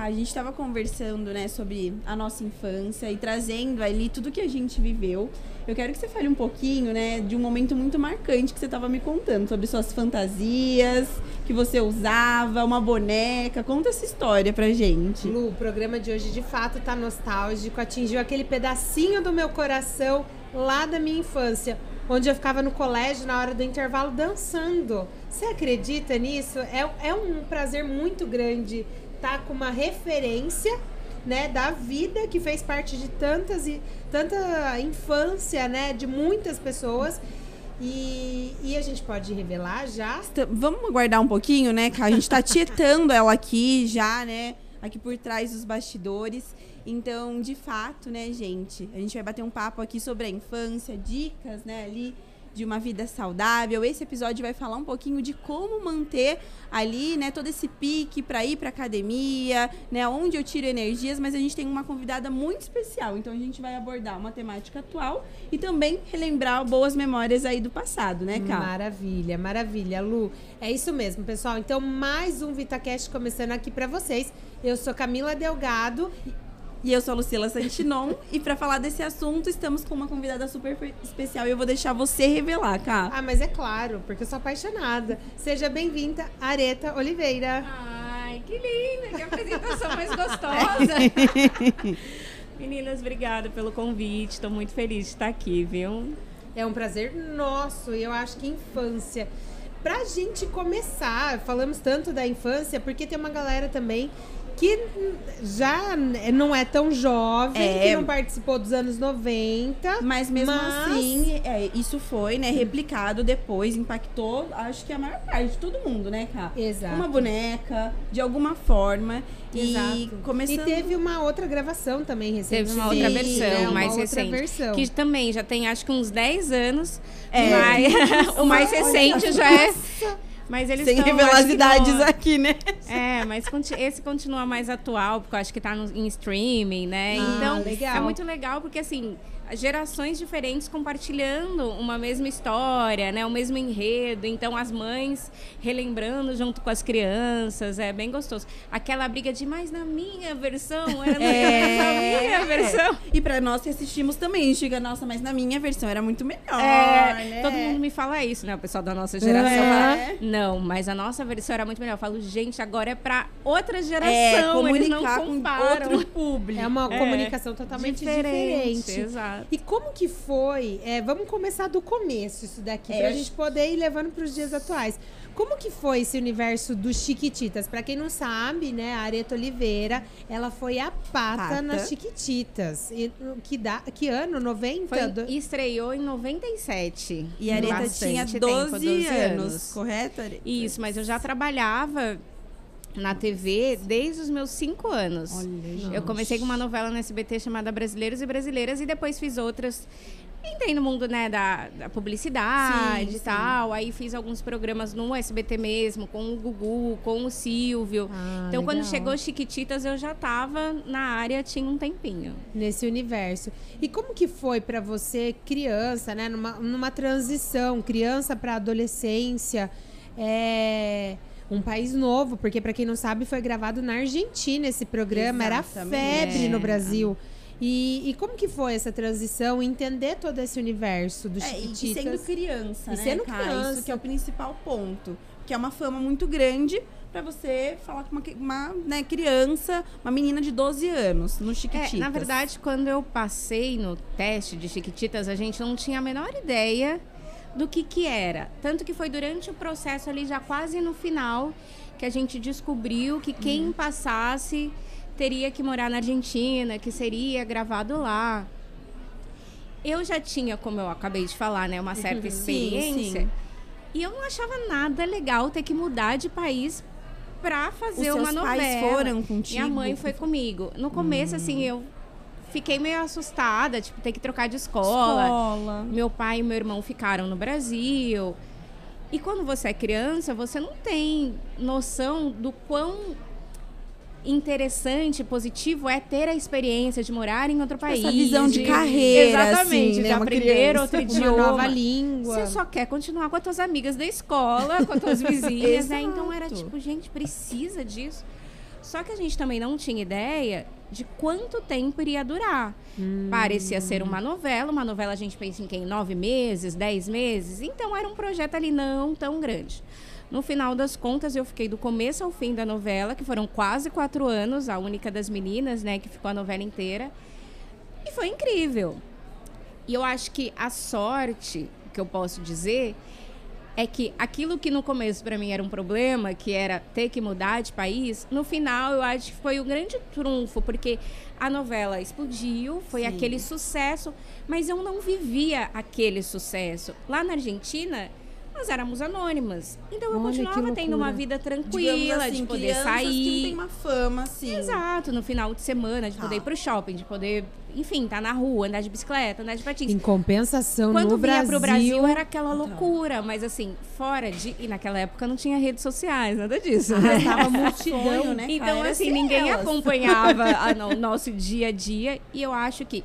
A gente estava conversando, né, sobre a nossa infância e trazendo ali tudo que a gente viveu. Eu quero que você fale um pouquinho, né, de um momento muito marcante que você estava me contando, sobre suas fantasias, que você usava, uma boneca. Conta essa história pra gente. Lu, o programa de hoje de fato tá nostálgico, atingiu aquele pedacinho do meu coração lá da minha infância, onde eu ficava no colégio na hora do intervalo dançando. Você acredita nisso? É, é um prazer muito grande tá com uma referência né, da vida que fez parte de tantas e tanta infância, né, de muitas pessoas. E, e a gente pode revelar já? Vamos aguardar um pouquinho, né, que a gente está tietando ela aqui já, né, aqui por trás dos bastidores. Então, de fato, né, gente, a gente vai bater um papo aqui sobre a infância, dicas, né, ali de uma vida saudável. Esse episódio vai falar um pouquinho de como manter ali, né, todo esse pique para ir para academia, né, onde eu tiro energias, mas a gente tem uma convidada muito especial. Então a gente vai abordar uma temática atual e também relembrar boas memórias aí do passado, né, Cal? Maravilha, maravilha, Lu. É isso mesmo, pessoal. Então mais um VitaCast começando aqui para vocês. Eu sou Camila Delgado e eu sou a Lucila Santinon. e para falar desse assunto, estamos com uma convidada super especial. E eu vou deixar você revelar, Cá. Ah, mas é claro, porque eu sou apaixonada. Seja bem-vinda, Areta Oliveira. Ai, que linda! Que apresentação mais gostosa! Meninas, obrigada pelo convite. Estou muito feliz de estar aqui, viu? É um prazer nosso. E eu acho que infância. Pra gente começar, falamos tanto da infância, porque tem uma galera também que já não é tão jovem, é. que não participou dos anos 90. Mas mesmo mas... assim, é, isso foi, né, replicado depois, impactou, acho que a maior parte de todo mundo, né, Cá? Exato. Uma boneca, de alguma forma. Exato. E, começando... e teve uma outra gravação também recente. Teve uma outra Sim, versão, né, uma mais recente. Versão. Que também já tem acho que uns 10 anos. É. Mas, o mais recente já é. Mas eles Sem revelar as idades no... aqui, né? É, mas esse continua mais atual, porque eu acho que tá no, em streaming, né? Ah, então, legal. é muito legal, porque assim, gerações diferentes compartilhando uma mesma história, né? O mesmo enredo. Então, as mães relembrando junto com as crianças. É bem gostoso. Aquela briga de, mas na minha versão, era é, na minha versão. É. E para nós que assistimos também, chega, nossa, mas na minha versão era muito melhor. É, né? Todo mundo me fala isso, né? O pessoal da nossa geração é. fala, não, mas a nossa versão era muito melhor. Eu falo, gente, agora é para outra geração. É, comunicar Eles não comparam. com outro público. É uma é. comunicação totalmente diferente. diferente. Exato. E como que foi? É, vamos começar do começo isso daqui, é, pra gente poder ir levando para os dias atuais. Como que foi esse universo dos Chiquititas? Para quem não sabe, né, a Areta Oliveira, ela foi a pata, pata. nas Chiquititas. E, que, da, que ano? 90? Foi, do... Estreou em 97. E a Areta tinha 12, tempo, 12 anos, anos, correto? Areta? Isso, mas eu já trabalhava na TV desde os meus cinco anos. Olha, eu comecei com uma novela no SBT chamada Brasileiros e Brasileiras e depois fiz outras. Entrei no mundo né, da, da publicidade sim, e tal. Sim. Aí fiz alguns programas no SBT mesmo, com o Gugu, com o Silvio. Ah, então, legal. quando chegou Chiquititas, eu já estava na área, tinha um tempinho. Nesse universo. E como que foi para você, criança, né? Numa, numa transição, criança para adolescência? É um país novo, porque para quem não sabe, foi gravado na Argentina esse programa, Exatamente. era febre é. no Brasil. E, e, como que foi essa transição, entender todo esse universo do é, E sendo criança, e né, sendo cara, criança. Isso que é o principal ponto. Que é uma fama muito grande para você falar com uma, uma né, criança, uma menina de 12 anos, no Chiquititas. É, na verdade, quando eu passei no teste de Chiquititas, a gente não tinha a menor ideia do que que era. Tanto que foi durante o processo ali, já quase no final, que a gente descobriu que quem uhum. passasse teria que morar na Argentina, que seria gravado lá. Eu já tinha, como eu acabei de falar, né, uma certa experiência. Sim, sim. E eu não achava nada legal ter que mudar de país para fazer Os uma novela. Pais foram contigo? Minha mãe foi comigo. No começo, hum. assim, eu fiquei meio assustada, tipo, ter que trocar de escola. escola. Meu pai e meu irmão ficaram no Brasil. E quando você é criança, você não tem noção do quão interessante, positivo é ter a experiência de morar em outro país. Essa visão de, de carreira, exatamente, assim, de né? aprender outro idioma, uma nova língua. Você só quer continuar com as tuas amigas da escola, com as tuas vizinhas, né? Então era tipo, gente, precisa disso. Só que a gente também não tinha ideia de quanto tempo iria durar. Parecia ser uma novela. Uma novela a gente pensa em quem? Nove meses, dez meses. Então era um projeto ali não tão grande. No final das contas, eu fiquei do começo ao fim da novela, que foram quase quatro anos, a única das meninas, né, que ficou a novela inteira. E foi incrível. E eu acho que a sorte que eu posso dizer é que aquilo que no começo para mim era um problema, que era ter que mudar de país, no final eu acho que foi um grande trunfo, porque a novela explodiu, foi Sim. aquele sucesso, mas eu não vivia aquele sucesso. Lá na Argentina, nós éramos anônimas. Então eu Olha, continuava tendo uma vida tranquila, assim, de poder sair. que não tem uma fama, assim. Exato, no final de semana, de poder ir pro shopping, de poder, enfim, estar na rua, andar de bicicleta, andar de patins. Em compensação, Quando no vinha Brasil, pro Brasil era aquela loucura, mas assim, fora de. E naquela época não tinha redes sociais, nada disso. né? Tava multidão, né, Então, cara? Assim, ser ninguém elas. acompanhava o nosso dia a dia. E eu acho que,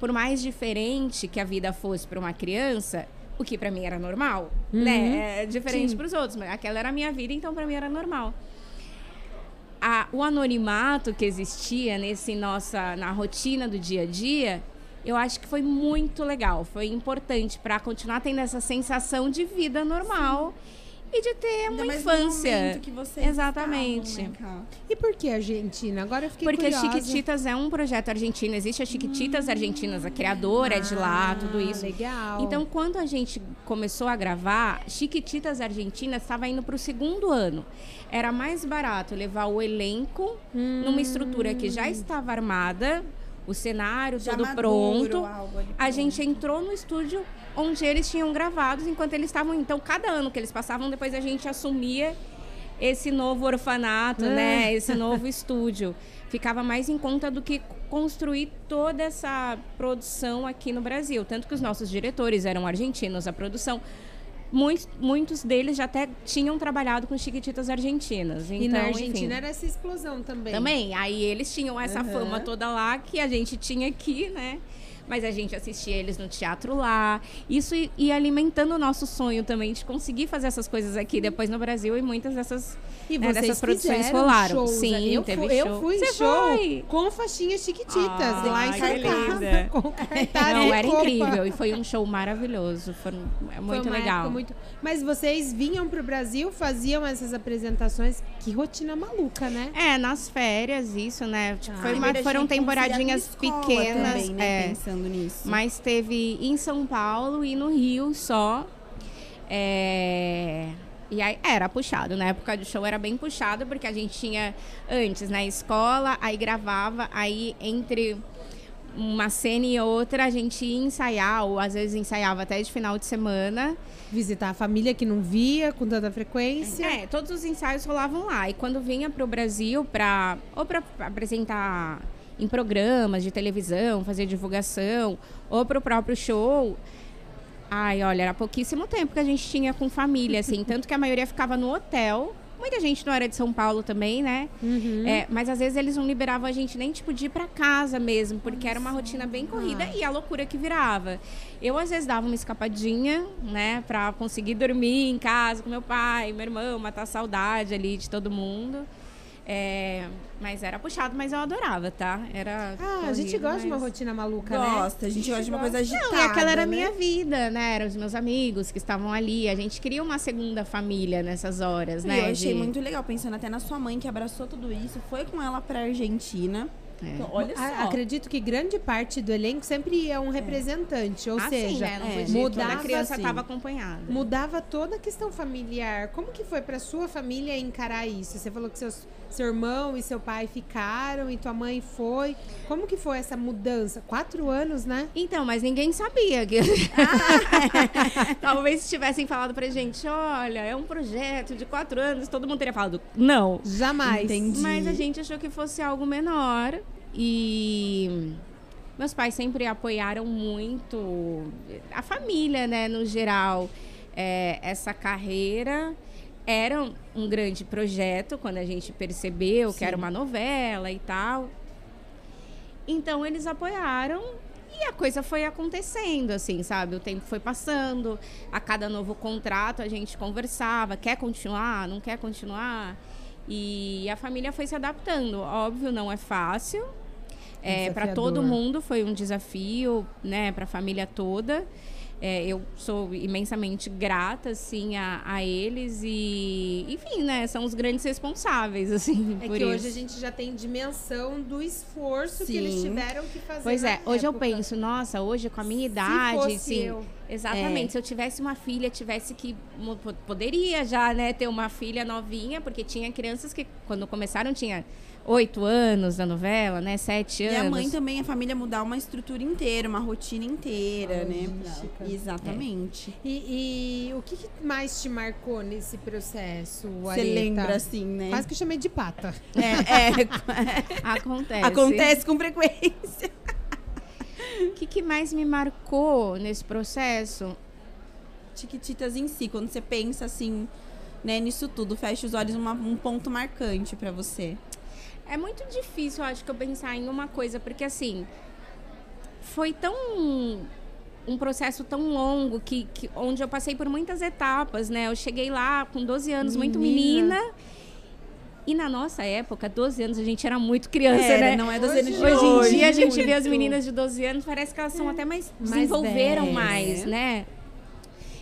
por mais diferente que a vida fosse para uma criança, o que para mim era normal, né? É diferente para os outros, mas aquela era a minha vida, então para mim era normal. A- o anonimato que existia nesse nossa na rotina do dia a dia, eu acho que foi muito legal, foi importante para continuar tendo essa sensação de vida normal e de ter Ainda uma infância. que vocês Exatamente. estavam, né? E por que Argentina? Agora eu fiquei Porque curiosa. Chiquititas é um projeto argentino, existe a Chiquititas Argentinas, a criadora é de lá, tudo isso. Ah, Legal. Então, quando a gente começou a gravar, Chiquititas Argentinas estava indo para o segundo ano. Era mais barato levar o elenco numa estrutura que já estava armada, o cenário Já todo maduro, pronto. A gente entrou no estúdio onde eles tinham gravados enquanto eles estavam. Então, cada ano que eles passavam, depois a gente assumia esse novo orfanato, né? Esse novo estúdio. Ficava mais em conta do que construir toda essa produção aqui no Brasil. Tanto que os nossos diretores eram argentinos, a produção. Muitos, muitos deles já até tinham trabalhado com Chiquititas Argentinas. E Então, na Argentina enfim. era essa explosão também. Também. Aí eles tinham essa Aham. fama toda lá que a gente tinha aqui, né? Mas a gente assistia eles no teatro lá. Isso ia alimentando o nosso sonho também de conseguir fazer essas coisas aqui depois no Brasil e muitas dessas, E né, vocês dessas produções rolaram. shows, Sim, eu teve fui, show. Eu fui Você show foi? com faixinhas chiquititas Ah, lá em. Com cartaz Não, era incrível. E foi um show maravilhoso. Foi é Foi muito uma legal. muito- Mas vocês vinham pro Brasil, faziam essas apresentações. Que rotina maluca, né? É, nas férias, isso, né? Tipo, Ah. foi uma- foram temporadinhas pequenas. Também, né, é. Pensando nisso. Mas teve em São Paulo e no Rio só. É, E aí era puxado, na época do show era bem puxado, porque a gente tinha antes na escola, aí gravava, aí entre uma cena e outra a gente ia ensaiar, ou às vezes ensaiava até de final de semana. Visitar a família que não via com tanta frequência. É, todos os ensaios rolavam lá. E quando vinha para o Brasil para ou para apresentar em programas de televisão, fazer divulgação, ou para o próprio show, ai, olha, era pouquíssimo tempo que a gente tinha com família, assim, tanto que a maioria ficava no hotel. Muita gente não era de São Paulo também, né? Uhum. É, mas às vezes eles não liberavam a gente nem tipo de ir pra casa mesmo, porque era uma rotina bem corrida e a loucura que virava. Eu às vezes dava uma escapadinha, né, pra conseguir dormir em casa com meu pai, meu irmão, matar a saudade ali de todo mundo. É, mas era puxado, mas eu adorava, tá? Era Ah, a gente corrido, gosta de uma mas- rotina maluca, né? Gosta, a gente gosta de uma coisa agitada. não, e aquela era a né? minha vida, né? Eram os meus amigos que estavam ali. A gente cria uma segunda família nessas horas, E né? eu achei de- muito legal, pensando até na sua mãe que abraçou tudo isso, foi com ela pra Argentina. É. Então, olha só. A- Acredito que grande parte do elenco sempre é um representante, ou Ah, sim, seja, né? Não é, podia, mudava, toda criança assim. estava acompanhada. mudava toda a questão familiar. Como que foi pra sua família encarar isso? Você falou que seus, seu irmão e seu pai ficaram e tua mãe foi. Como que foi essa mudança? Quatro anos, né? Então, mas ninguém sabia que. Talvez se tivessem falado pra gente, olha, é um projeto de quatro anos, todo mundo teria falado, não. Jamais. Entendi. Mas a gente achou que fosse algo menor. E meus pais sempre apoiaram muito a família, né, no geral. É, essa carreira era um- um grande projeto quando a gente percebeu que era uma novela e tal. Então eles apoiaram e a coisa foi acontecendo, assim, sabe? O tempo foi passando, a cada novo contrato a gente conversava, quer continuar, não quer continuar. E a família foi se adaptando. Óbvio, não é fácil. É, para todo mundo foi um desafio, né? Para a família toda. É, eu sou imensamente grata, assim, a, a eles e, enfim, né? São os grandes responsáveis, assim, É por que isso. hoje a gente já tem dimensão do esforço que eles Sim. tiveram que fazer. Pois é, hoje eu época. penso, nossa, hoje com a minha Se idade, fosse sim. eu. Exatamente. É. Se eu tivesse uma filha, tivesse que. Poderia já, né, ter uma filha novinha, porque tinha crianças que, quando começaram, tinha oito anos da novela, né? Sete E anos. a mãe também, a família mudar uma estrutura inteira, uma rotina inteira, né? logística. Exatamente. E, e o que, que mais te marcou nesse processo, Você lembra assim, né? Quase que eu chamei de pata. É, é, Acontece. acontece com frequência. O que, que mais me marcou nesse processo? Tiquititas em si, quando você pensa assim, né, nisso tudo, fecha os olhos, uma- um ponto marcante pra você. É muito difícil, eu acho, que eu pensar em uma coisa, porque assim, foi tão um processo tão longo que, que onde eu passei por muitas etapas, né? Eu cheguei lá com 12 anos, muito Menina. E na nossa época, 12 anos, a gente era muito criança, Era, né? não é 12 Hoje- anos de Hoje hoje. em dia a gente vê as muito. meninas de 12 anos, parece que elas são até mais Mais desenvolveram mais, né? né?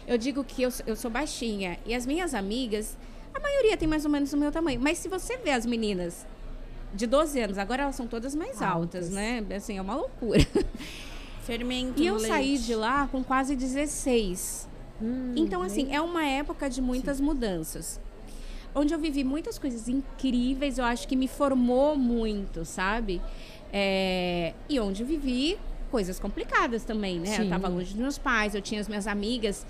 Eu digo que eu, sou- eu sou baixinha e as minhas amigas, a maioria tem mais ou menos o meu tamanho. Mas se você vê as meninas de 12 anos, agora elas são todas mais altas, Altas. né? Assim, é uma loucura. Fermento E eu saí leite. de lá com quase 16. Hum, Então, assim, é uma época de muitas mudanças. Onde eu vivi muitas coisas incríveis, eu acho que me formou muito, sabe? É, E onde eu vivi coisas complicadas também, né? Sim. Eu tava longe dos meus pais, eu tinha as minhas amigas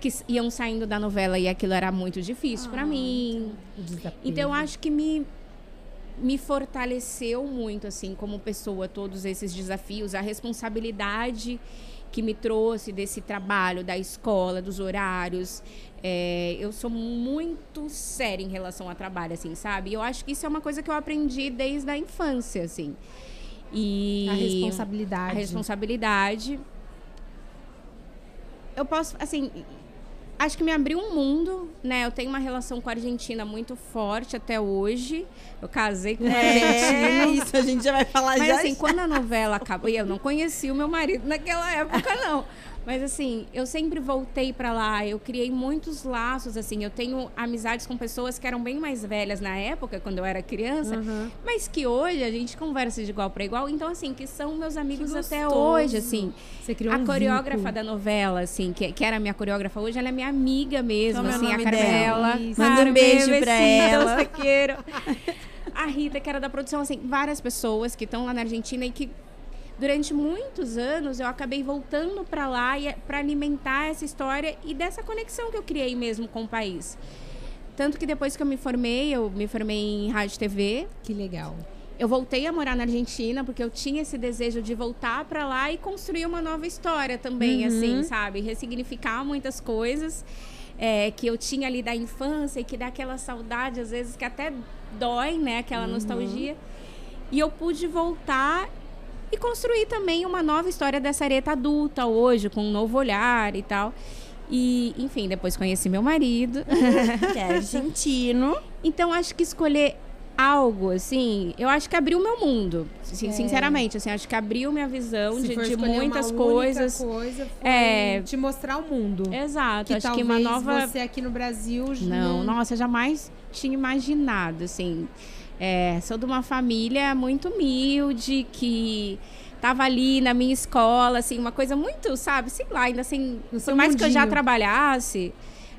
que iam saindo da novela e aquilo era muito difícil pra mim. o desafio. Então eu acho que me me fortaleceu muito assim como pessoa todos esses desafios, a responsabilidade que me trouxe desse trabalho da escola, dos horários. É, eu sou muito séria em relação ao trabalho, assim, sabe? E eu acho que isso é uma coisa que eu aprendi desde a infância, assim. E A responsabilidade. a responsabilidade. Eu posso, assim, acho que me abriu um mundo, né? Eu tenho uma relação com a Argentina muito forte até hoje. Eu casei com um É, argentino. isso a gente já vai falar Mas já. assim, quando a novela acabou, e eu não conheci o meu marido naquela época, não. Mas assim, eu sempre voltei pra lá, eu criei muitos laços, assim, eu tenho amizades com pessoas que eram bem mais velhas na época, quando eu era criança, Uhum. mas que hoje a gente conversa de igual para igual, então assim, que são meus amigos até hoje, assim. Você criou A um coreógrafa vínculo. da novela, assim, que, que era minha coreógrafa hoje, ela é minha amiga mesmo, Qual é o assim, a Carmela. Manda um beijo pra ela. A Rita, que era da produção, assim, várias pessoas que estão lá na Argentina e que durante muitos anos eu acabei voltando para lá para alimentar essa história e dessa conexão que eu criei mesmo com o país. Tanto que depois que eu me formei, eu me formei em rádio e TV, Que legal. eu voltei a morar na Argentina porque eu tinha esse desejo de voltar para lá e construir uma nova história também, Uhum. assim, sabe? Ressignificar muitas coisas é, que eu tinha ali da infância e que dá aquela saudade, às vezes, que até dói, né? Aquela nostalgia. E eu pude voltar e construir também uma nova história dessa areta adulta hoje, com um novo olhar e tal. E, enfim, depois conheci meu marido. Que é argentino. Então, acho que escolher algo, assim, eu acho que abriu meu mundo. Sin- Sinceramente, assim, acho que abriu minha visão de, de muitas coisas. coisa, É. te mostrar o mundo. Exato, que acho que uma nova. você aqui no Brasil Não, nossa, jamais tinha imaginado, assim. É, sou de uma família muito humilde, que tava ali na minha escola, assim, uma coisa muito, sabe, sei lá, ainda assim, No por mais que eu já mundinho. trabalhasse,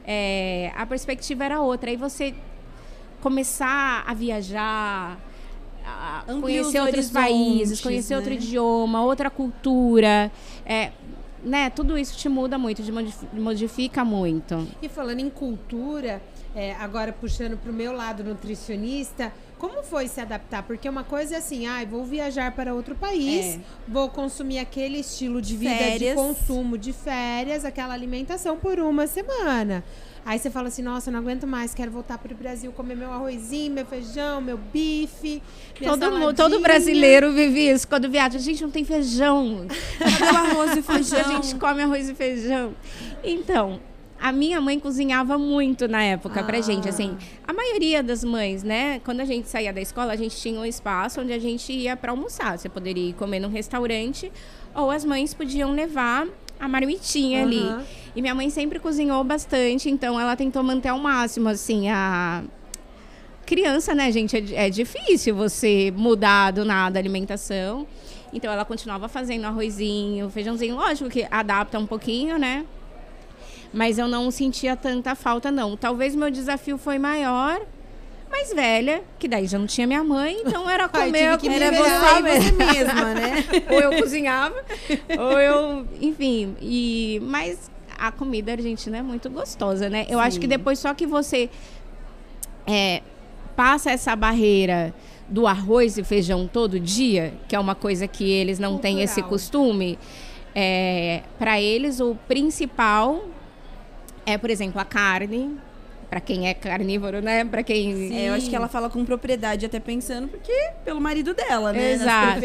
é, a perspectiva era outra. Aí você começar a viajar, a conhecer os outros países, conhecer outro né? idioma, outra cultura, é, né, tudo isso te muda muito, te modif- modifica muito. E falando em cultura, é, agora puxando pro meu lado nutricionista, como foi se adaptar? Porque uma coisa é assim, ah, vou viajar para outro país, É. vou consumir aquele estilo de vida de Férias. consumo de férias, aquela alimentação por uma semana. Aí você fala assim, nossa, não aguento mais, quero voltar para o Brasil, comer meu arrozinho, meu feijão, meu bife, Todo, mu- saladinha. todo brasileiro vive isso quando viaja. A gente não tem feijão. Cadê o arroz e A feijão? gente come arroz e feijão. Então, a minha mãe cozinhava muito na época pra Ah. gente, assim. A maioria das mães, né? Quando a gente saía da escola, a gente tinha um espaço onde a gente ia pra almoçar. Você poderia ir comer num restaurante ou as mães podiam levar a marmitinha ali. Aham. E minha mãe sempre cozinhou bastante, então ela tentou manter ao máximo, assim, a criança, né, gente, é, é difícil você mudar do nada a alimentação. Então ela continuava fazendo arrozinho, feijãozinho, lógico que adapta um pouquinho, né? Mas eu não sentia tanta falta, não. Talvez meu desafio foi maior, mais velha, que daí já não tinha minha mãe, então era Ai, comer tive que Era você e você mesma, né? ou eu cozinhava, ou eu, enfim, e mas a comida argentina é muito gostosa, né? Eu acho Sim. que depois só que você é, passa essa barreira do arroz e feijão todo dia, que é uma coisa que eles não têm esse Cultural. costume, é, para eles o principal é, por exemplo, a carne. Pra quem é carnívoro, né? Pra quem É, eu acho que ela fala com propriedade, até pensando, porque pelo marido dela, né? Exato.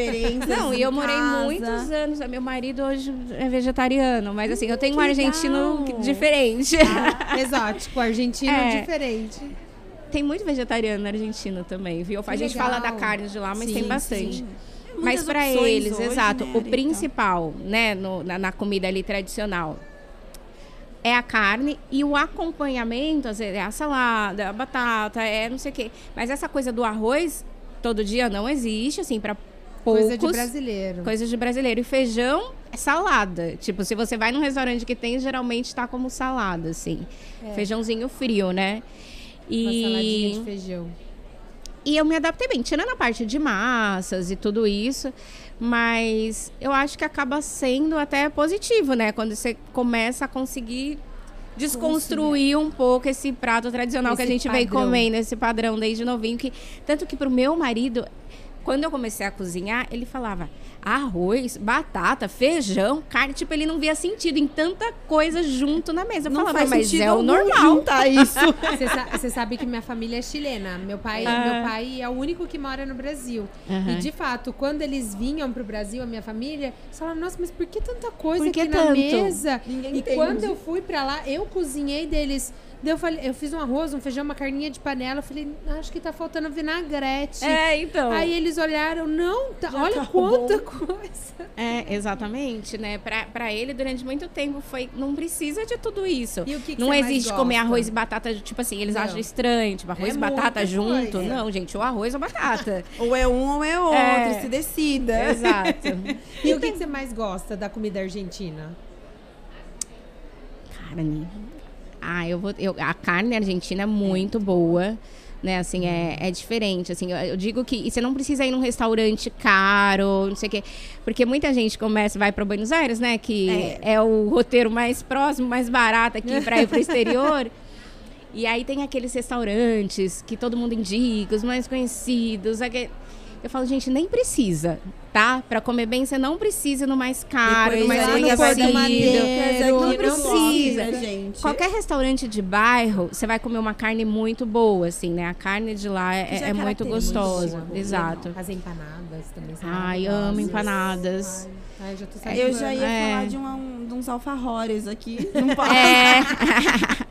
Não, e eu morei casa. muitos anos. Meu marido hoje é vegetariano, mas assim, eu tenho um argentino legal. diferente. Exótico, argentino É. diferente. tem muito vegetariano na Argentina também, viu? A gente fala da carne de lá, mas Sim, tem bastante. sim. Mas Muitas para eles, hoje, exato, né, o Areta? principal, né, no- na, na comida ali tradicional é a carne e o acompanhamento, às vezes, é a salada, a batata, é não sei o quê. Mas essa coisa do arroz todo dia não existe, assim, para poucos. Coisa de brasileiro. Coisas de brasileiro. E feijão é salada. Tipo, se você vai num restaurante que tem, geralmente tá como salada, assim. Feijãozinho frio, né? Uma saladinha E, de feijão. e eu me adaptei bem, tirando a parte de massas e tudo isso. Mas eu acho que acaba sendo até positivo, né? Quando você começa a conseguir desconstruir um pouco esse prato tradicional que a Esse gente vem padrão. comendo, esse padrão desde novinho. Que, tanto que pro meu marido, quando eu comecei a cozinhar, ele falava arroz, batata, feijão, carne. Tipo, ele não via sentido em tanta coisa junto na mesa. Eu Não falava, faz mas sentido é o normal. juntar isso. Você sa- Você sabe que minha família é chilena. Meu pai, Ah. meu pai é o único que mora no Brasil. Aham. E de fato, quando eles vinham pro Brasil, a minha família, eles falavam, nossa, mas por que tanta coisa Por que aqui na tanto? mesa? Ninguém e entende. quando eu fui pra lá, eu cozinhei deles. Daí eu, falei, eu fiz um arroz, um feijão, uma carninha de panela. Eu falei, acho que tá faltando vinagrete. É, então. Aí eles olharam, não, tá- olha tá quanta bom. coisa. É, exatamente, né? Pra, pra ele, durante muito tempo, foi. Não precisa de tudo isso. E o que que não você mais existe comer arroz e batata, tipo assim, eles Não. acham estranho, tipo, arroz É e batata junto. coisa. Não, gente, ou arroz ou batata. Ou é um ou é outro, É. se decida. Exato. E o que, que você mais gosta da comida argentina? Carne. Ah, eu vou. Eu, a carne argentina é muito boa. Né, assim, é, é diferente, assim, eu, eu digo que e você não precisa ir num restaurante caro, não sei o quê, porque muita gente começa, vai para Buenos Aires, né, que é. o roteiro mais próximo, mais barato aqui para ir para o exterior, e aí tem aqueles restaurantes que todo mundo indica, os mais conhecidos, aque- eu falo, gente, nem precisa, tá? Para comer bem, você não precisa ir no mais caro, no Depois mais no conhecido. Madeiro, não não precisa. gosta, gente. Qualquer restaurante de bairro, você vai comer uma carne muito boa, assim, né? A carne de lá é, é é muito gostosa. muito Exato. As empanadas também são Ai, amo empanadas. Ai, ai, já tô Eu já ia É. falar de, uma- um- de uns alfajores aqui. Não pode. É.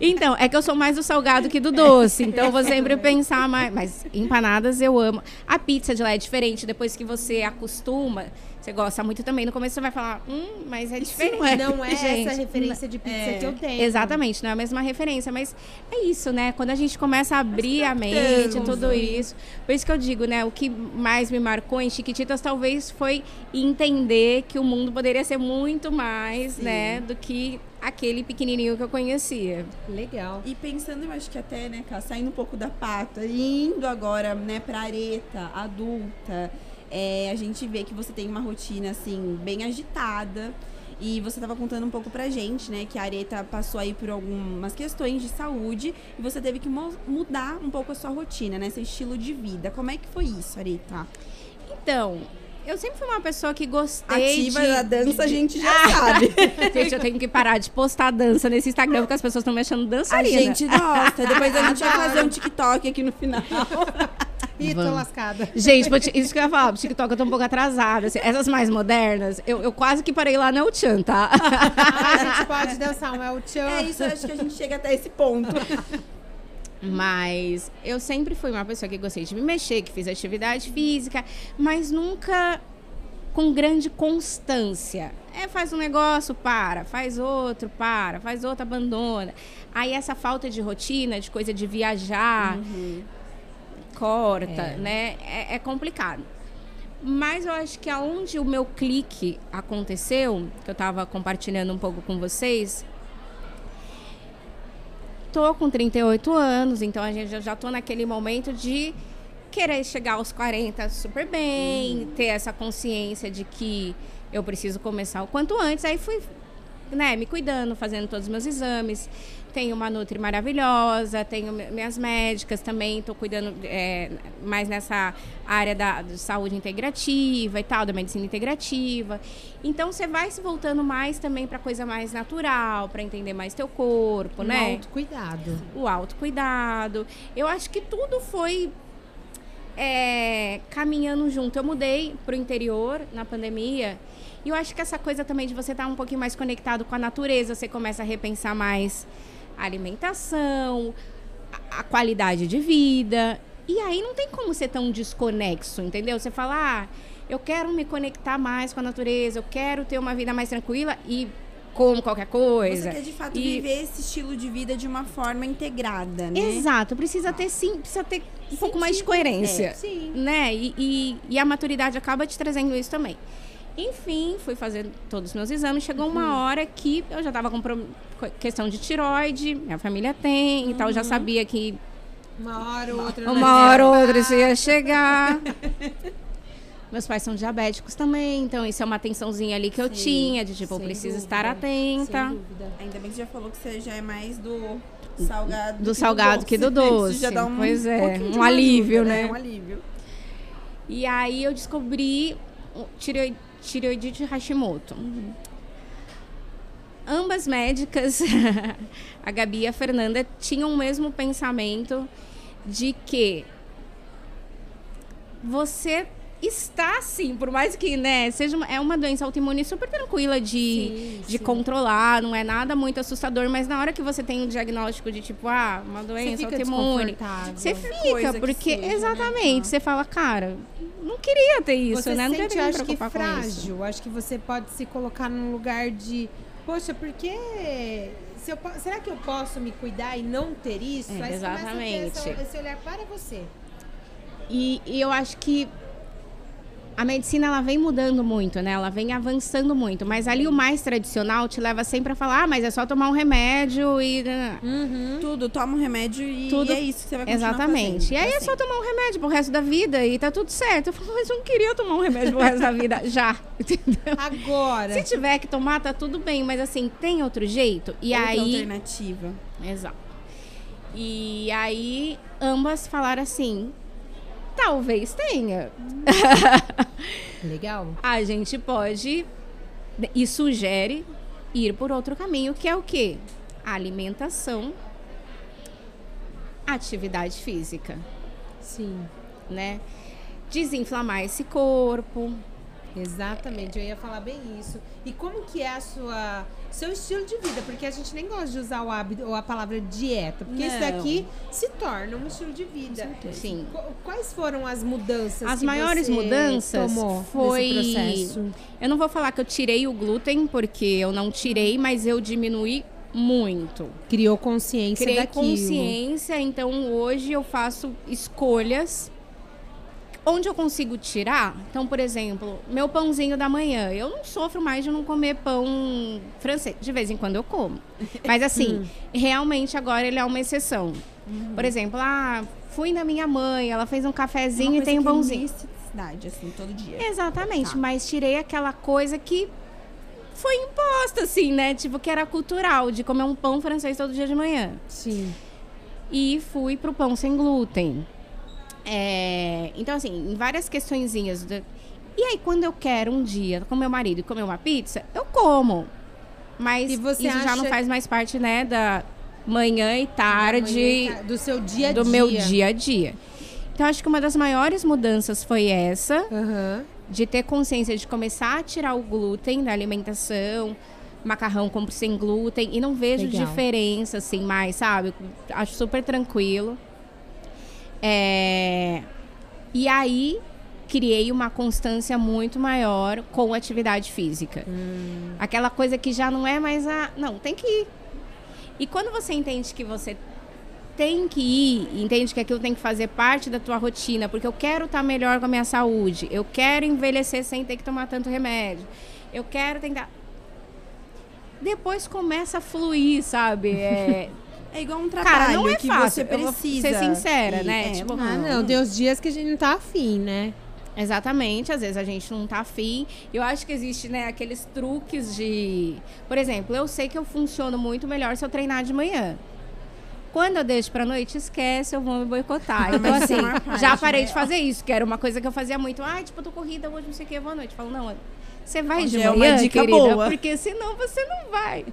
então, é que eu sou mais do salgado que do doce. Então, eu vou sempre pensar mais. Mas empanadas eu amo. A pizza de lá é diferente. Depois que você acostuma, você gosta muito também. No começo você vai falar, hum, mas é diferente. não é. Não é Gente, essa referência de pizza é. que eu tenho. Exatamente, não é a mesma referência, mas é isso, né? Quando a gente começa a abrir a mente, tudo né? isso. Por isso que eu digo, né? O que mais me marcou em Chiquititas talvez foi entender que o mundo poderia ser muito mais, Sim. né? Do que aquele pequenininho que eu conhecia. Legal. E pensando, eu acho que até, né, Cá, saindo um pouco da pata indo agora, né, pra areta, adulta, é, a gente vê que você tem uma rotina, assim, bem agitada. E você estava contando um pouco pra gente, né, que a areta passou aí por algumas questões de saúde e você teve que mudar um pouco a sua rotina, né, seu estilo de vida. Como é que foi isso, Areta? Então, eu sempre fui uma pessoa que gostei Ativa de... da dança, a gente já sabe. Gente, eu tenho que parar de postar dança nesse Instagram, porque as pessoas estão me achando A dançarina. gente gosta. Depois a gente vai fazer um TikTok aqui no final. Ih, tô lascada. Gente, isso que eu ia falar, o TikTok eu tô um pouco atrasada. assim, essas mais modernas, eu, eu quase que parei lá no El Chan, tá? Ah, a gente pode dançar um El Chan. É isso, eu acho que a gente chega até esse ponto. Mas eu sempre fui uma pessoa que gostei de me mexer, que fiz atividade física, mas nunca com grande constância. É, faz um negócio, para, faz outro, para, faz outro, abandona. Aí essa falta de rotina, de coisa de viajar, corta, É. né? É, é complicado. Mas eu acho que aonde o meu clique aconteceu, que eu tava compartilhando um pouco com vocês, tô com 38 anos, então a gente já, já tô naquele momento de querer chegar aos 40 super bem, ter essa consciência de que eu preciso começar o quanto antes. Aí fui, né, me cuidando, fazendo todos os meus exames. Tenho uma Nutri maravilhosa, tenho mi- minhas médicas também, tô cuidando é, mais nessa área da de saúde integrativa e tal, da medicina integrativa. Então você vai se voltando mais também para coisa mais natural, para entender mais teu corpo, Um né? autocuidado. o autocuidado. Eu acho que tudo foi é, caminhando junto. Eu mudei pro interior na pandemia. E eu acho que essa coisa também de você estar um pouquinho mais conectado com a natureza, você começa a repensar mais a alimentação, a, a qualidade de vida. E aí não tem como ser tão desconexo, entendeu? Você fala, ah, eu quero me conectar mais com a natureza, eu quero ter uma vida mais tranquila e como qualquer coisa. Você quer de fato E- viver esse estilo de vida de uma forma integrada, né? Exato, precisa ter sim, precisa ter um pouco mais de coerência. É, sim. Né? E, e, e a maturidade acaba te trazendo isso também. Enfim, fui fazer todos os meus exames. Chegou Uhum. uma hora que eu já tava com questão de tiroide, minha família tem e tal. Eu já sabia que Uma hora ou outra. uma hora ou outra isso ia chegar. Meus pais são diabéticos também, então isso é uma atençãozinha ali que eu Sim, tinha, de tipo, eu sem preciso dúvida, estar atenta. Sem dúvida. Ainda bem que você já falou que você já é mais do salgado Do salgado que do doce. Isso já dá um Pois é, um uma alívio, ajuda, né? Um alívio. E aí eu descobri o tireo- tireoidite Hashimoto. Ambas médicas, a Gabi e a Fernanda, tinham o mesmo pensamento de que você está sim, por mais que né, seja uma, é uma doença autoimune super tranquila de, Sim, de sim. controlar, não é nada muito assustador, mas na hora que você tem um diagnóstico de tipo, ah, uma doença autoimune, você fica, que porque né? exatamente, Tá. você fala, cara, não queria ter isso, você né? Não sente, queria me acho que preocupar com isso. frágil. Acho que você pode se colocar num lugar de, poxa, porque se eu será que eu posso me cuidar e não ter isso? É, exatamente. essa- esse olhar para você. E, e eu acho que a medicina ela vem mudando muito, né? Ela vem avançando muito, mas ali o mais tradicional te leva sempre a falar, ah, mas é só tomar um remédio e né? Tudo, toma um remédio e, Tudo- é isso que você vai continuar Exatamente. fazendo, E aí pra é só tomar um remédio pro resto da vida e tá tudo certo. Eu falo, mas eu não queria tomar um remédio pro resto da vida já, entendeu? Agora, Se tiver que tomar, tá tudo bem, mas assim, tem outro jeito? E Outra aí. alternativa. Exato. E aí, ambas falaram assim: talvez tenha. legal. A gente pode e sugere ir por outro caminho, que é o quê? Alimentação, atividade física, Sim. né? Desinflamar esse corpo. Exatamente, eu ia falar bem isso. E como que é a sua seu estilo de vida? Porque a gente nem gosta de usar o hábito ou a palavra dieta, porque isso Não. daqui se torna um estilo de vida. Sim. Qu- Quais foram as mudanças? As maiores mudanças foi? Eu não vou falar que eu tirei o glúten, porque eu não tirei, mas eu diminui muito. Criou consciência Criei daquilo. consciência, então hoje eu faço escolhas onde eu consigo tirar. Então, por exemplo, meu pãozinho da manhã, eu não sofro mais de não comer pão francês. De vez em quando eu como. Mas assim, realmente agora ele é uma exceção. Por exemplo, ah, fui na minha mãe, ela fez um cafezinho e tem um pãozinho. necessidade, assim, todo dia. Exatamente, Tá. mas tirei aquela coisa que foi imposta, assim, né? Tipo, que era cultural, de comer um pão francês todo dia de manhã. Sim. E fui pro pão sem glúten. É, então, assim, em várias questõezinhas. da- E aí, quando eu quero um dia com meu marido comer uma pizza, eu como. Mas você isso já não faz mais parte, né, da manhã e tarde Do seu dia a dia. do meu dia a dia. Então, acho que uma das maiores mudanças foi essa, Aham. de ter consciência de começar a tirar o glúten da alimentação. Macarrão compro sem glúten e não vejo Legal. diferença, assim, mais, sabe? Acho super tranquilo. É... E aí, criei uma constância muito maior com atividade física. Aquela coisa que já não é mais a. Não, tem que ir. E quando você entende que você tem que ir, entende que aquilo tem que fazer parte da tua rotina, porque eu quero estar melhor com a minha saúde, eu quero envelhecer sem ter que tomar tanto remédio, eu quero tentar. Depois começa a fluir, sabe? É, É igual um Cara, trabalho não é que fácil. você precisa. ser sincera, E- né? é, Tipo, Ah, não. Tem os dias que a gente não tá afim, né? Exatamente, às vezes a gente não tá afim. Eu acho que existe, né, aqueles truques de. Por exemplo, eu sei que eu funciono muito melhor se eu treinar de manhã. Quando eu deixo pra noite, esquece, eu vou me boicotar. Então, isso assim, é parte, já parei né? de fazer isso, que era uma coisa que eu fazia muito. Ai, tipo, eu tô corrida hoje, não sei o que, eu vou à noite. Eu falo, não, você vai Hoje de é uma manhã, dica querida, boa. porque senão você não vai.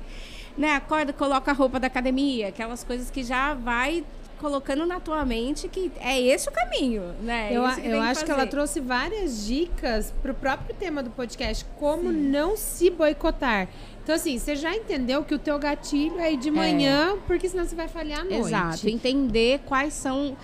Né, acorda, coloca a roupa da academia, aquelas coisas que já vai colocando na tua mente que é esse o caminho, né? Eu, É que eu tem acho que ela fazer. trouxe várias dicas pro próprio tema do podcast, como não se boicotar. Então, assim, você já entendeu que o teu gatilho é ir de manhã, porque senão você vai falhar à noite. Exato. Entender quais são.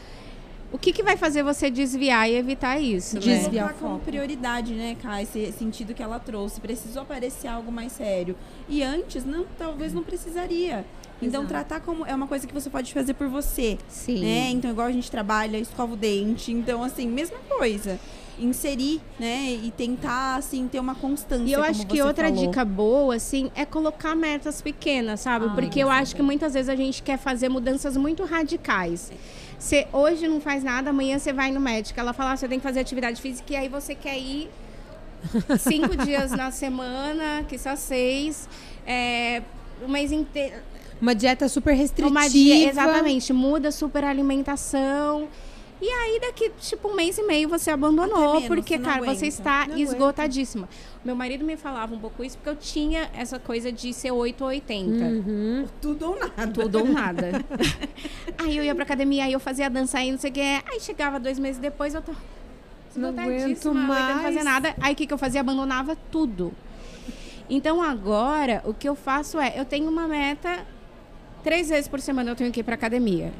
O que, que vai fazer você desviar e evitar isso, Desviar. né? Colocar o como prioridade, né, Kai? Esse sentido que ela trouxe. Precisou aparecer algo mais sério. E antes, não, talvez não precisaria. Então, Exato. tratar como é uma coisa que você pode fazer por você. Sim. Né? Então, igual a gente trabalha, escova o dente. Então, assim, mesma coisa. Inserir, né? E tentar, assim, ter uma constância. E eu como acho que outra falou. dica boa, assim, é colocar metas pequenas, sabe? Ah, Porque eu acho que muitas vezes a gente quer fazer mudanças muito radicais. Você hoje não faz nada, amanhã você vai no médico. Ela fala, ah, você tem que fazer atividade física e aí você quer ir cinco dias na semana, que só seis, é, um mês inteiro. Uma dieta super restritiva. Uma dia, exatamente, muda super a alimentação. E aí, daqui, tipo, um mês e meio você abandonou, menos, porque, cara, aguenta. você está esgotadíssima. Meu marido me falava um pouco isso, porque eu tinha essa coisa de ser 8 ou 80. Uhum. Tudo ou nada. Tudo ou nada. aí eu ia pra academia, aí eu fazia dança aí, não sei o que. Aí chegava dois meses depois, eu tô Não esgotadíssima, aguento não aguentando mais. fazer nada. Aí o que, que eu fazia? Abandonava tudo. Então agora, o que eu faço é, eu tenho uma meta, três vezes por semana eu tenho que ir pra academia.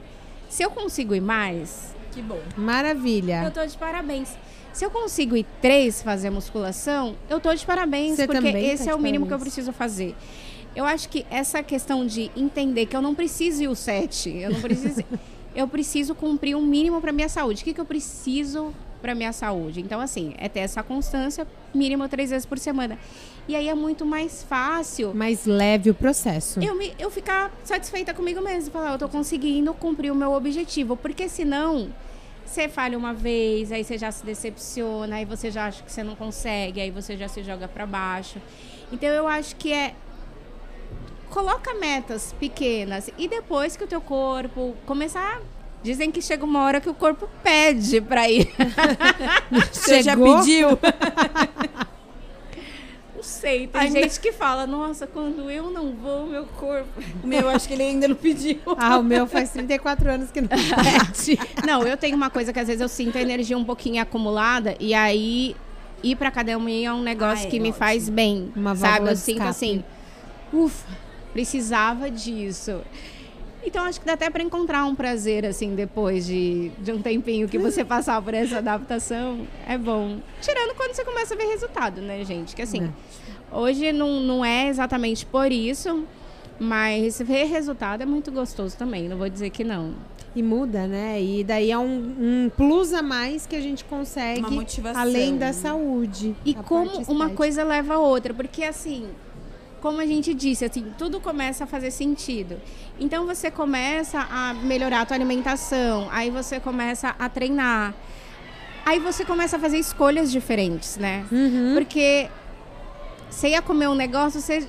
Se eu consigo ir mais, Que bom. Maravilha. eu tô de parabéns. Se eu consigo ir três fazer musculação, eu tô de parabéns, Você porque tá esse de é o mínimo que eu parabéns. preciso fazer. Eu acho que essa questão de entender que eu não preciso ir o sete, eu não preciso, eu preciso cumprir um mínimo para minha saúde. O que, que eu preciso para minha saúde? Então, assim, é ter essa constância, mínimo três vezes por semana. E aí é muito mais fácil Mais leve o processo. eu, me, eu ficar satisfeita comigo mesma. Falar, eu tô conseguindo cumprir o meu objetivo. Porque senão, você falha uma vez, aí você já se decepciona, aí você já acha que você não consegue, aí você já se joga pra baixo. Então eu acho que é. Coloca metas pequenas e depois que o teu corpo começar. Dizem que chega uma hora que o corpo pede pra ir. Você já pediu? Não sei, tem Ainda- gente que fala, nossa, quando eu não vou, meu corpo. O meu, acho que ele ainda não pediu. Ah, o meu faz 34 anos que não pede. Não, eu tenho uma coisa que às vezes eu sinto a energia um pouquinho acumulada e aí ir pra academia é um negócio Ah, é, que me ótimo. faz bem. Uma sabe? Eu sinto escape. assim, ufa, precisava disso. Então acho que dá até pra encontrar um prazer assim depois de, de um tempinho que você passar por essa adaptação. É bom. Tirando quando você começa a ver resultado, né, gente? Que assim, hoje não, não é exatamente por isso, mas ver resultado é muito gostoso também, não vou dizer que não. E muda, né? E daí é um, um plus a mais que a gente Uma consegue motivação. além da saúde. E como uma coisa leva a outra, porque assim, como a gente disse, assim, tudo começa a fazer sentido. Então você começa a melhorar a tua alimentação, aí você começa a treinar. Aí você começa a fazer escolhas diferentes, né? Uhum. Porque você ia comer um negócio, você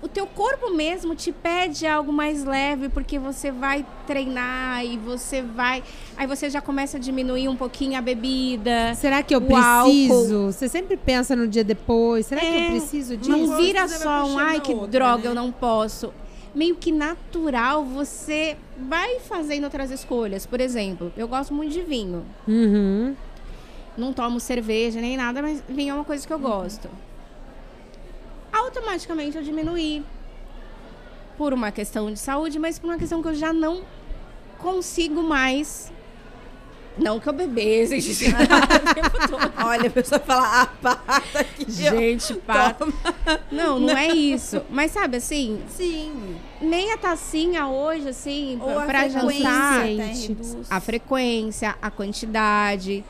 o teu corpo mesmo te pede algo mais leve, porque você vai treinar e você vai, aí você já começa a diminuir um pouquinho a bebida. Será que eu preciso? álcool. Você sempre pensa no dia depois. Será que É, eu preciso disso? Não vira vai só um, ai, que outra, droga, né?" eu não posso. meio que natural, você vai fazendo outras escolhas. Por exemplo, eu gosto muito de vinho. Uhum. Não tomo cerveja nem nada, mas vinho é uma coisa que eu gosto. Automaticamente eu diminuí. Por uma questão de saúde, mas por uma questão que eu já não consigo mais. Não que eu bebesse. Olha, a pessoa fala, ah, pata ó. Gente, pá. Toma. Não, não é isso. Mas sabe assim, Sim. nem a tacinha hoje, assim, Ou a pra frequência jantar. gente. reduz. A frequência, a quantidade.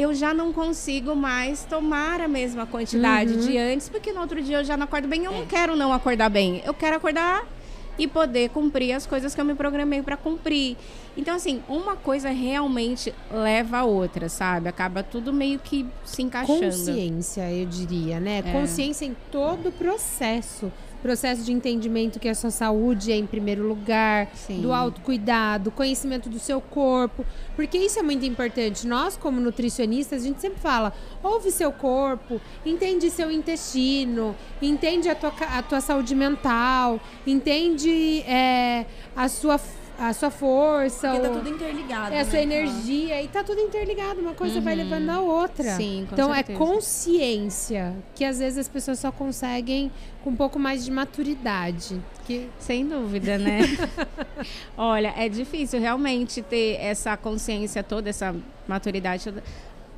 Eu já não consigo mais tomar a mesma quantidade Uhum. de antes, porque no outro dia eu já não acordo bem. Eu É. não quero não acordar bem. Eu quero acordar e poder cumprir as coisas que eu me programei para cumprir. Então, assim, uma coisa realmente leva a outra, sabe? Acaba tudo meio que se encaixando. Consciência, eu diria, né? É. Consciência em todo o processo. Processo de entendimento que a sua saúde é em primeiro lugar, Sim. do autocuidado, conhecimento do seu corpo. Porque isso é muito importante. Nós, como nutricionistas, a gente sempre fala: ouve seu corpo, entende seu intestino, entende a tua, a tua saúde mental, entende é, a, sua, a sua força. Porque tá tudo interligado. é a né, energia e tá tudo interligado, uma coisa vai levando a outra. Sim, com então certeza. é consciência que às vezes as pessoas só conseguem com um pouco mais de maturidade. Que Sem dúvida, né? Olha, é difícil realmente ter essa consciência toda, essa maturidade toda.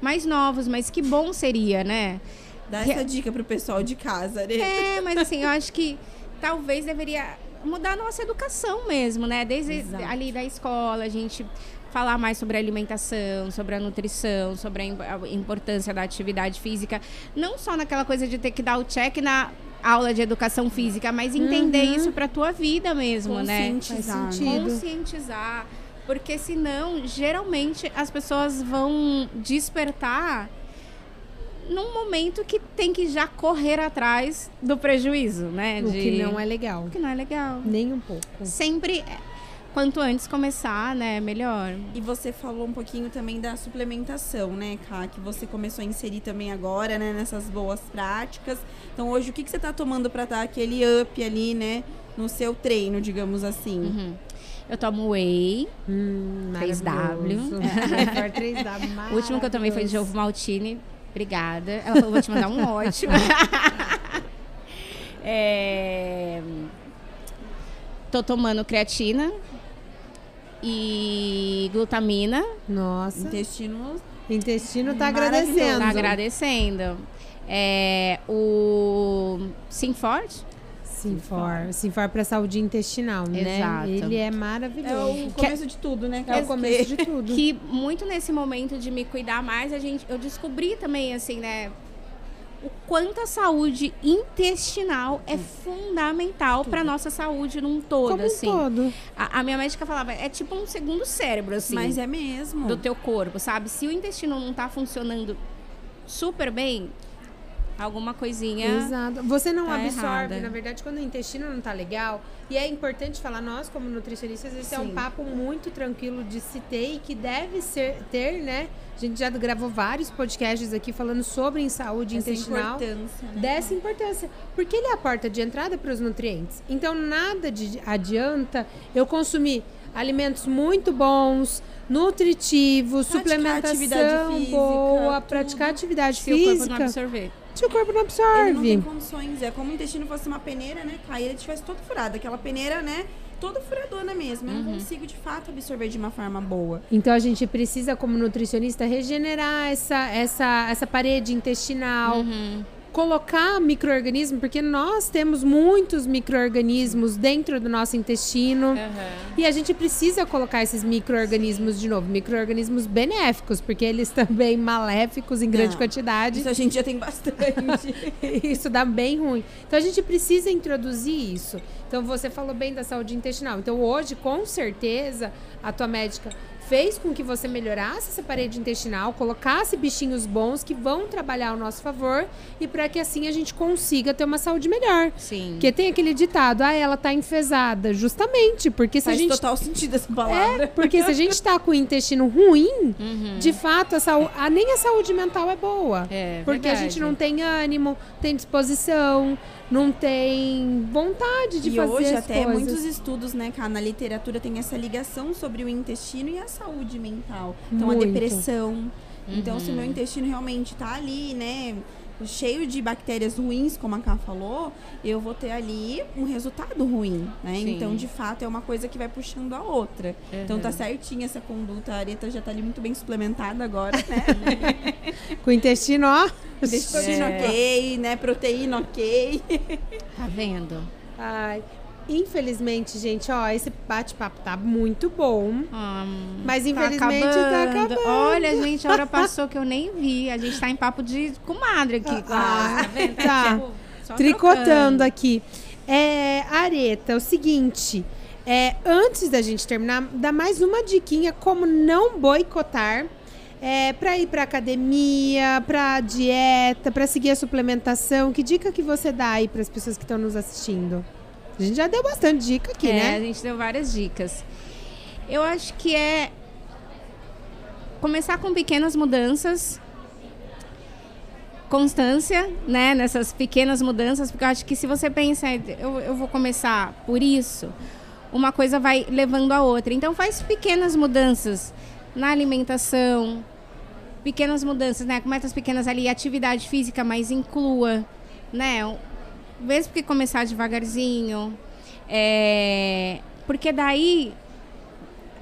Mais novos, mas que bom seria, né? Dá essa dica pro pessoal de casa, né? É, mas assim, eu acho que talvez deveria mudar a nossa educação mesmo, né? Desde Exato. ali da escola, a gente falar mais sobre a alimentação, sobre a nutrição, sobre a im- a importância da atividade física, não só naquela coisa de ter que dar o check na aula de educação física, mas entender isso para tua vida mesmo, né? Conscientizar. Né? conscientizar, porque senão, geralmente, as pessoas vão despertar num momento que tem que já correr atrás do prejuízo, né? o De- que não é legal. o que não é legal. Nem um pouco. Sempre, é, quanto antes começar, né, melhor. E você falou um pouquinho também da suplementação, né, Ká? Que você começou a inserir também agora, né, nessas boas práticas. Então, hoje, o que, que você tá tomando pra dar aquele up ali, né, no seu treino, digamos assim? Uhum. Eu tomo whey. Hum, 3W. maravilhoso. Melhor 3W. O último que eu tomei foi de ovo maltine. Obrigada. Ela falou, vou te mandar um ótimo. É, Tô tomando creatina e glutamina. Nossa, Intestino intestino tá agradecendo. Tá agradecendo. É, o Simforte. Sinfor. Sinfor para saúde intestinal, né? Exato. Ele é é maravilhoso. o começo de tudo, né? É o começo de tudo. Que muito nesse momento de me cuidar mais, a gente, eu descobri também, assim, né? O quanto a saúde intestinal é fundamental para nossa saúde num todo, Como um assim. todo. A, a minha médica falava, é tipo um segundo cérebro, assim, Mas é mesmo. do teu corpo, sabe? Se o intestino não tá funcionando super bem, alguma coisinha. Exato. Você não tá absorve, errada. na verdade, quando o intestino não tá legal. E é importante falar, nós, como nutricionistas, esse é um Sim. papo muito tranquilo de se ter e que deve ser, ter, né? A gente já gravou vários podcasts aqui falando sobre saúde Essa intestinal. importância, né? dessa importância, porque ele é a porta de entrada para os nutrientes. Então nada de adianta eu consumir alimentos muito bons, nutritivos, Praticar suplementação física, boa, tudo. praticar atividade Se o corpo não física, absorver. Se o corpo não Ele não tem absorve. condições. É como o intestino fosse uma peneira, né? Cair, ele tivesse todo furado. Aquela peneira, né? Toda furadona mesmo. Eu não consigo, de fato, absorver de uma forma boa. Então a gente precisa, como nutricionista, regenerar essa, essa, essa parede intestinal, Uhum. Colocar micro-organismos, porque nós temos muitos micro-organismos dentro do nosso intestino. E a gente precisa colocar esses micro-organismos de novo, micro-organismos benéficos, porque eles também maléficos em grande Não, quantidade. Isso a gente já tem bastante. Isso dá bem ruim. Então a gente precisa introduzir isso. Então você falou bem da saúde intestinal. Então hoje, com certeza, a tua médica fez com que você melhorasse essa parede intestinal, colocasse bichinhos bons que vão trabalhar ao nosso favor e para que assim a gente consiga ter uma saúde melhor. Sim. Porque tem aquele ditado, ah, ela tá enfesada. Justamente, porque se Faz a gente total sentido essa palavra. é, porque se a gente tá com o intestino ruim, Uhum. de fato, a sau- a- nem a saúde mental é boa. É, porque a gente verdade. não tem ânimo, tem disposição, não tem vontade de e fazer hoje as até coisas. muitos estudos, né, cara, na literatura tem essa ligação sobre o intestino e a saúde mental. Então Muito. a depressão. Então se o Uhum. meu intestino realmente tá ali, né, cheio de bactérias ruins, como a Ká falou, eu vou ter ali um resultado ruim, né? Sim. Então, de fato, é uma coisa que vai puxando a outra. Então tá certinha essa conduta. A areta já tá ali muito bem suplementada agora, né? Com o intestino, ó. Intestino É. ok, né? Proteína ok. Tá vendo? Ai, infelizmente, gente, ó, esse bate-papo tá muito bom. Hum, Mas tá infelizmente tá acabando. Olha, gente, a hora passou que eu nem vi. A gente tá em papo de comadre aqui. Ah, tá vendo? tá. tipo, Tricotando trocando. aqui. É, Areta, é o seguinte. É, antes da gente terminar, dá mais uma diquinha como não boicotar. É, para ir para academia, para dieta, para seguir a suplementação. Que dica que você dá aí para as pessoas que estão nos assistindo? A gente já deu bastante dica aqui, é, né? a gente deu várias dicas. Eu acho que é começar com pequenas mudanças, constância, né, nessas pequenas mudanças, porque eu acho que se você pensa, eu, eu vou começar por isso, uma coisa vai levando a outra. Então faz pequenas mudanças na alimentação, pequenas mudanças, né, com metas pequenas ali, atividade física, mas inclua, né, mesmo que começar devagarzinho, é, porque daí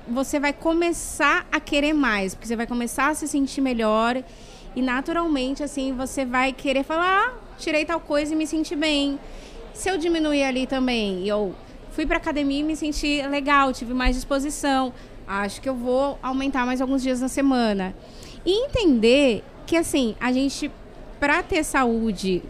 você vai começar a querer mais, porque você vai começar a se sentir melhor e naturalmente assim você vai querer falar, ah, tirei tal coisa e me senti bem. Se eu diminuir ali também, eu fui para academia e me senti legal, tive mais disposição, acho que eu vou aumentar mais alguns dias na semana. E entender que assim, a gente para ter saúde,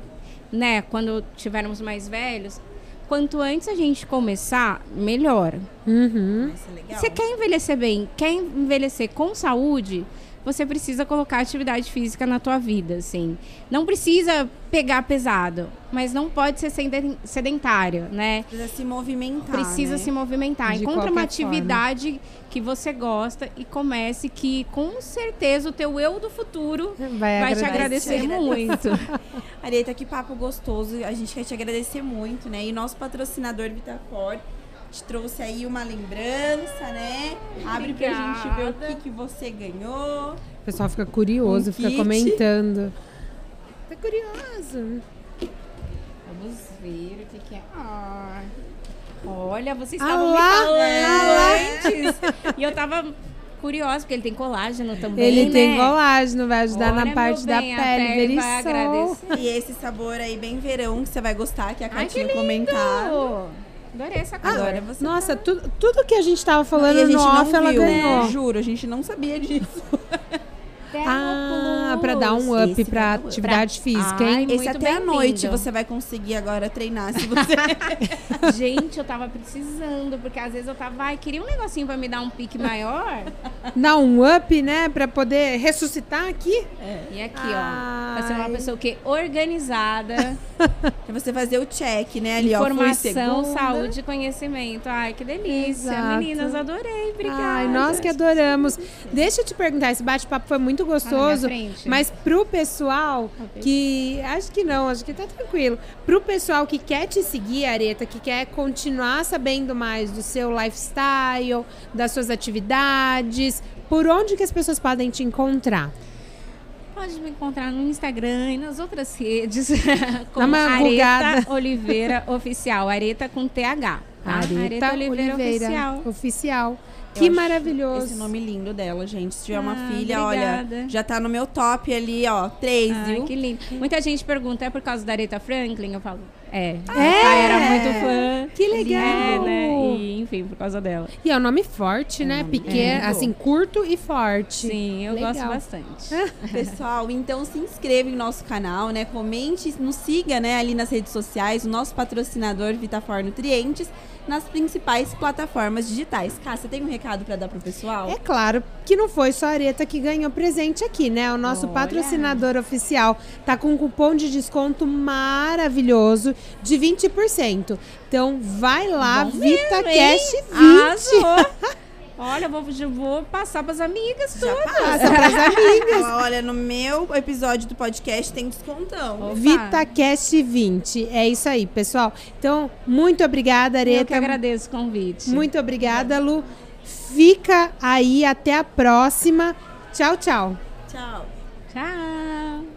né, quando tivermos mais velhos, quanto antes a gente começar, melhor. Uhum. Vai ser legal. Você quer envelhecer bem, quer envelhecer com saúde, você precisa colocar atividade física na tua vida, assim. Não precisa pegar pesado, mas não pode ser seden- sedentário, né? Precisa se movimentar. Precisa né? se movimentar. De Encontra uma atividade que você gosta e comece que com certeza o teu eu do futuro Vai, vai te agradecer. muito. Areta, que papo gostoso. A gente quer te agradecer muito, né? E nosso patrocinador Vitacor te trouxe aí uma lembrança, né? Abre pra gente ver o que, que você ganhou. O pessoal fica curioso, Um fica kit. comentando. Tá curioso. Vamos ver o que, que é. Ah, olha, vocês Ah estavam me falando ah antes. E eu tava curiosa, porque ele tem colágeno também. Ele né? tem colágeno, vai ajudar Olha, na parte da bem, a pele. pele vai agradecer. E esse sabor aí bem verão que você vai gostar, que a Ai, comentado. Adorei essa cor. Agora você Nossa, tudo, tudo que a gente tava falando e a gente no off, não ela viu, ganhou. Juro, a gente não sabia disso. Ah, pra dar um up pra up. atividade física, Ai, hein? Esse Muito até à noite você vai conseguir agora treinar, se você... Gente, eu tava precisando, porque às vezes eu tava, ai, queria um negocinho pra me dar um pique maior. Dar um up, né? Pra poder ressuscitar aqui. E aqui, ó, pra ser uma Ai. pessoa que organizada, pra você fazer o check, né? Ali, ó, informação, segunda. saúde e conhecimento. Ai, que delícia. Exato. Meninas, adorei. Obrigada. Ai, nós que adoramos. Deixa eu te perguntar, esse bate-papo foi muito gostoso. Mas pro pessoal que. Acho que não, acho que tá tranquilo. Pro pessoal que quer te seguir, Areta, que quer continuar sabendo mais do seu lifestyle, das suas atividades, por onde que as pessoas podem te encontrar? Pode me encontrar no Instagram e nas outras redes. Como Areta. Oliveira Oficial. Areta com TH. Tá? Areta, Oliveira, Oficial. Oficial. Que maravilhoso. Esse nome lindo dela, gente. Se tiver uma Ah, filha, obrigada. olha, já tá no meu top ali, ó. Três, Ai, viu? que lindo. Muita gente pergunta, é por causa da Aretha Franklin? Eu falo, É. É? A Thay era muito fã. Que legal! É, né? E, enfim, por causa dela. E é um nome forte, né? nome Pequeno, é. assim, curto e forte. Sim, eu Legal. gosto bastante. Pessoal, então se inscreva em nosso canal, né? Comente, nos siga, né, ali nas redes sociais, o nosso patrocinador Vitafor Nutrientes, nas principais plataformas digitais. Cá, você tem um recado para dar pro pessoal? É claro que não foi só a Areta que ganhou presente aqui, né? O nosso Olha. patrocinador oficial tá com um cupom de desconto maravilhoso de 20%. Então vai lá, Bom VitaCast hein? 20. Arrasou. Olha, eu vou, eu vou passar pras amigas Já todas. passa pras amigas. Olha, no meu episódio do podcast tem descontão. VitaCast 20. É isso aí, pessoal. Então, muito obrigada, Eu que Areta. agradeço o convite. Muito obrigada, Lu. Fica aí, até a próxima. Tchau, tchau. Tchau. Tchau.